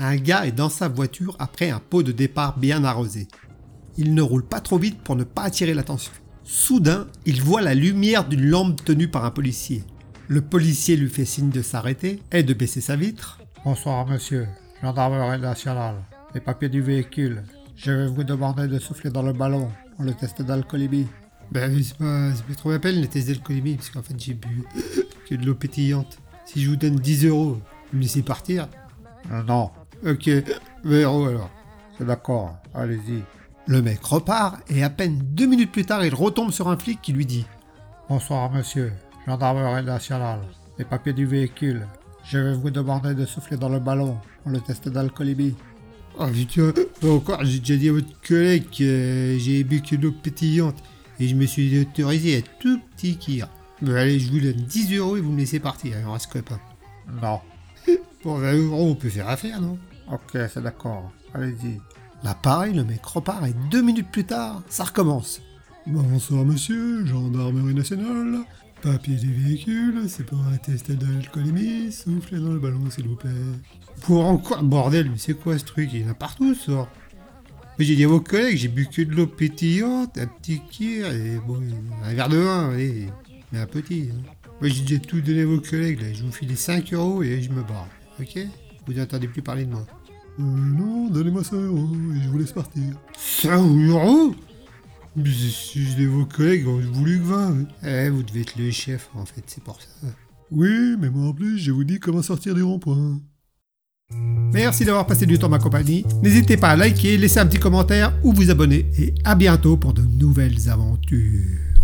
Un gars est dans sa voiture après un pot de départ bien arrosé. Il ne roule pas trop vite pour ne pas attirer l'attention. Soudain, il voit la lumière d'une lampe tenue par un policier. Le policier lui fait signe de s'arrêter et de baisser sa vitre. Bonsoir, monsieur. Gendarmerie nationale. Les papiers du véhicule. Je vais vous demander de souffler dans le ballon pour le test d'alcoolémie. Ben oui, c'est pas, pas trop la peine les tests d'alcoolémie parce qu'en fait j'ai bu que de l'eau pétillante. Si je vous donne 10 euros, vous me laissez partir non, Ok, 20 euros alors. c'est d'accord. Allez-y. Le mec repart et à peine deux minutes plus tard il retombe sur un flic qui lui dit Bonsoir, monsieur. Gendarmerie nationale. Les papiers du véhicule. Je vais vous demander de souffler dans le ballon pour le test d'alcoolémie. Oh putain, encore j'ai déjà dit à votre collègue que j'ai bu que l'eau pétillante et je me suis autorisé à tout petit kir. Ben allez, je vous donne 10 euros et vous me laissez partir, on reste copains. Non. Pour 20 euros on peut faire affaire non? Ok, c'est d'accord. Allez-y. Là pareil, le mec repart et deux minutes plus tard, ça recommence. Bonsoir monsieur, gendarmerie nationale. Papier des véhicules, c'est pour un test d'alcoolémie, soufflez dans le ballon s'il vous plaît. Pour encore bordel, mais c'est quoi ce truc? Il y en a partout ça. Mais J'ai dit à vos collègues, j'ai bu que de l'eau pétillante, un petit kir et bon, un verre de vin, allez, mais un petit. hein. Moi j'ai déjà tout donné à vos collègues, là. je vous file les 5 euros et je me barre, ok? Vous n'entendez plus parler de moi. Euh, non, donnez-moi 100 euros et je vous laisse partir. 100 euros Mais si vos collègues ont voulu que 20. hein. Eh, vous devez être le chef en fait, c'est pour ça. Oui, mais moi en plus, je vous dis comment sortir du rond-point. Merci d'avoir passé du temps ma compagnie. N'hésitez pas à liker, laisser un petit commentaire ou vous abonner. Et à bientôt pour de nouvelles aventures.